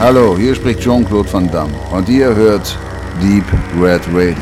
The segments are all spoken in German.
Hallo, hier spricht Jean-Claude Van Damme und ihr hört Deep Red Radio.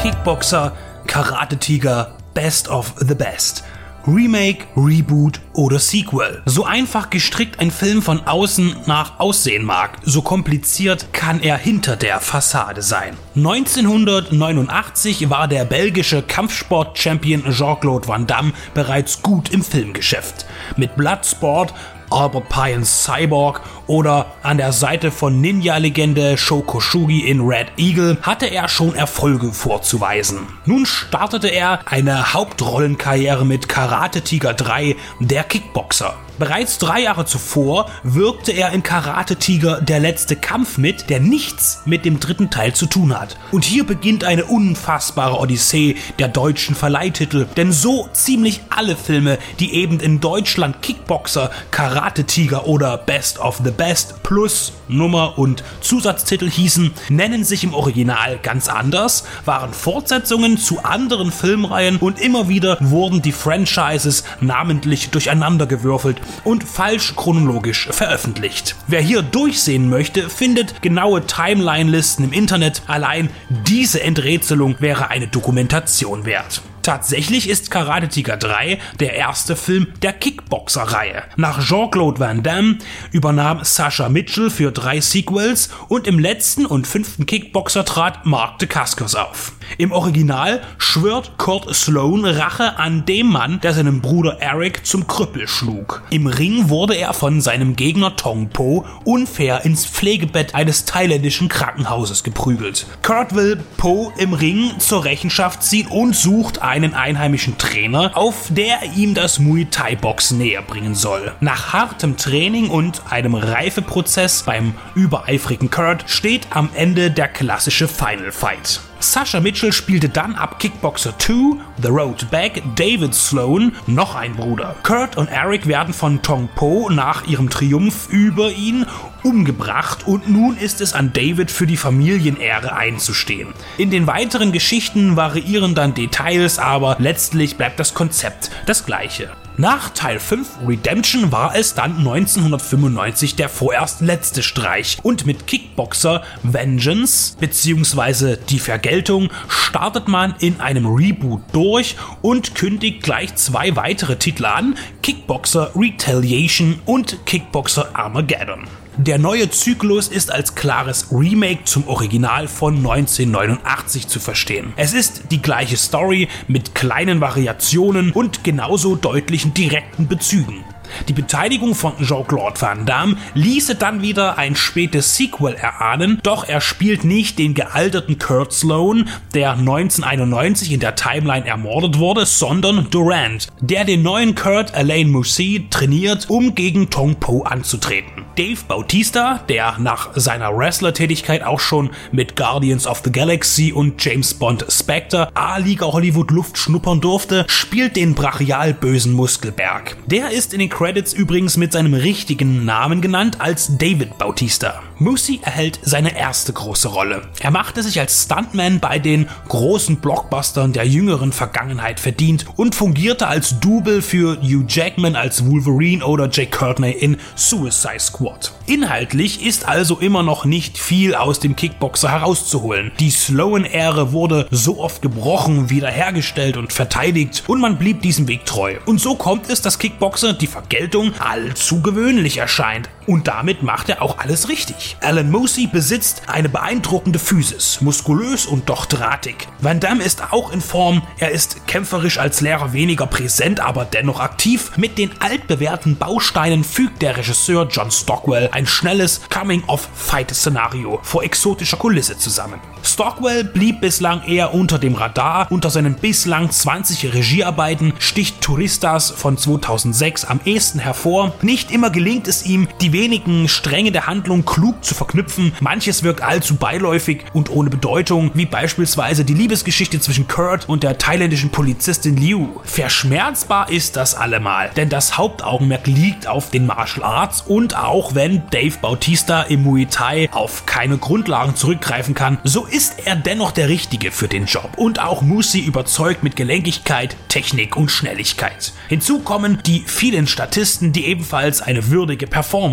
Kickboxer, Karate-Tiger, Best of the Best. Remake, Reboot oder Sequel. So einfach gestrickt ein Film von außen nach aussehen mag, so kompliziert kann er hinter der Fassade sein. 1989 war der belgische Kampfsport-Champion Jean-Claude Van Damme bereits gut im Filmgeschäft. Mit Bloodsport Albert Pyons Cyborg oder an der Seite von Ninja-Legende Shokoshugi in Red Eagle hatte er schon Erfolge vorzuweisen. Nun startete er eine Hauptrollenkarriere mit Karate Tiger 3, der der Kickboxer. Bereits drei Jahre zuvor wirkte er in Karate Tiger Der letzte Kampf mit, der nichts mit dem dritten Teil zu tun hat. Und hier beginnt eine unfassbare Odyssee der deutschen Verleihtitel, denn so ziemlich alle Filme, die eben in Deutschland Kickboxer, Karate Tiger oder Best of the Best plus Nummer und Zusatztitel hießen, nennen sich im Original ganz anders, waren Fortsetzungen zu anderen Filmreihen und immer wieder wurden die Franchises namentlich durcheinandergewürfelt und falsch chronologisch veröffentlicht. Wer hier durchsehen möchte, findet genaue Timeline-Listen im Internet. Allein diese Enträtselung wäre eine Dokumentation wert. Tatsächlich ist Karate Tiger 3 der erste Film der Kickboxer-Reihe. Nach Jean-Claude Van Damme übernahm Sasha Mitchell für drei Sequels und im letzten und fünften Kickboxer trat Mark Dacascos auf. Im Original schwört Kurt Sloan Rache an dem Mann, der seinen Bruder Eric zum Krüppel schlug. Im Ring wurde er von seinem Gegner Tong Po unfair ins Pflegebett eines thailändischen Krankenhauses geprügelt. Kurt will Po im Ring zur Rechenschaft ziehen und sucht einen einheimischen Trainer, auf der ihm das Muay Thai Boxen näher bringen soll. Nach hartem Training und einem Reifeprozess beim übereifrigen Kurt steht am Ende der klassische Final Fight. Sasha Mitchell spielte dann ab Kickboxer 2, The Road Back, David Sloan, noch ein Bruder. Kurt und Eric werden von Tong Po nach ihrem Triumph über ihn umgebracht und nun ist es an David für die Familienehre einzustehen. In den weiteren Geschichten variieren dann Details, aber letztlich bleibt das Konzept das gleiche. Nach Teil 5 Redemption war es dann 1995 der vorerst letzte Streich und mit Kickboxer Vengeance bzw. die Vergeltung startet man in einem Reboot durch und kündigt gleich zwei weitere Titel an, Kickboxer Retaliation und Kickboxer Armageddon. Der neue Zyklus ist als klares Remake zum Original von 1989 zu verstehen. Es ist die gleiche Story mit kleinen Variationen und genauso deutlichen direkten Bezügen. Die Beteiligung von Jean-Claude Van Damme ließe dann wieder ein spätes Sequel erahnen, doch er spielt nicht den gealterten Kurt Sloan, der 1991 in der Timeline ermordet wurde, sondern Durant, der den neuen Kurt Alain Moussi trainiert, um gegen Tong Po anzutreten. Dave Bautista, der nach seiner Wrestler-Tätigkeit auch schon mit Guardians of the Galaxy und James Bond Spectre A-Liga Hollywood Luft schnuppern durfte, spielt den brachial bösen Muskelberg. Der ist in den Credits übrigens mit seinem richtigen Namen genannt als David Bautista. Moosey erhält seine erste große Rolle. Er machte sich als Stuntman bei den großen Blockbustern der jüngeren Vergangenheit verdient und fungierte als Double für Hugh Jackman als Wolverine oder Jake Courtney in Suicide Squad. Inhaltlich ist also immer noch nicht viel aus dem Kickboxer herauszuholen. Die Sloan-Ära wurde so oft gebrochen, wiederhergestellt und verteidigt und man blieb diesem Weg treu. Und so kommt es, dass Kickboxer die Vergeltung allzu gewöhnlich erscheint. Und damit macht er auch alles richtig. Alan Moosey besitzt eine beeindruckende Physis, muskulös und doch drahtig. Van Damme ist auch in Form, er ist kämpferisch als Lehrer weniger präsent, aber dennoch aktiv. Mit den altbewährten Bausteinen fügt der Regisseur John Stockwell ein schnelles Coming-of-Fight-Szenario vor exotischer Kulisse zusammen. Stockwell blieb bislang eher unter dem Radar. Unter seinen bislang 20 Regiearbeiten sticht Touristas von 2006 am ehesten hervor. Nicht immer gelingt es ihm, die wenigen Stränge der Handlung klug zu verknüpfen. Manches wirkt allzu beiläufig und ohne Bedeutung, wie beispielsweise die Liebesgeschichte zwischen Kurt und der thailändischen Polizistin Liu. Verschmerzbar ist das allemal, denn das Hauptaugenmerk liegt auf den Martial Arts und auch wenn Dave Bautista im Muay Thai auf keine Grundlagen zurückgreifen kann, so ist er dennoch der Richtige für den Job und auch Musi überzeugt mit Gelenkigkeit, Technik und Schnelligkeit. Hinzu kommen die vielen Statisten, die ebenfalls eine würdige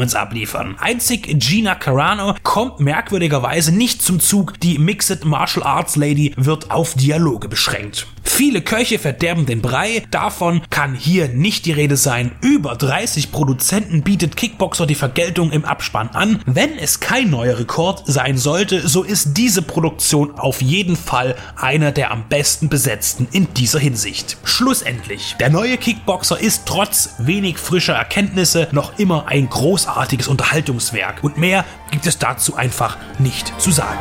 Performance abliefern. Einzig Gina Carano kommt merkwürdigerweise nicht zum Zug, die Mixed Martial Arts Lady wird auf Dialoge beschränkt. Viele Köche verderben den Brei, davon kann hier nicht die Rede sein. Über 30 Produzenten bietet Kickboxer die Vergeltung im Abspann an. Wenn es kein neuer Rekord sein sollte, so ist diese Produktion auf jeden Fall einer der am besten besetzten in dieser Hinsicht. Schlussendlich, der neue Kickboxer ist trotz wenig frischer Erkenntnisse noch immer ein großartiges Unterhaltungswerk und mehr gibt es dazu einfach nicht zu sagen.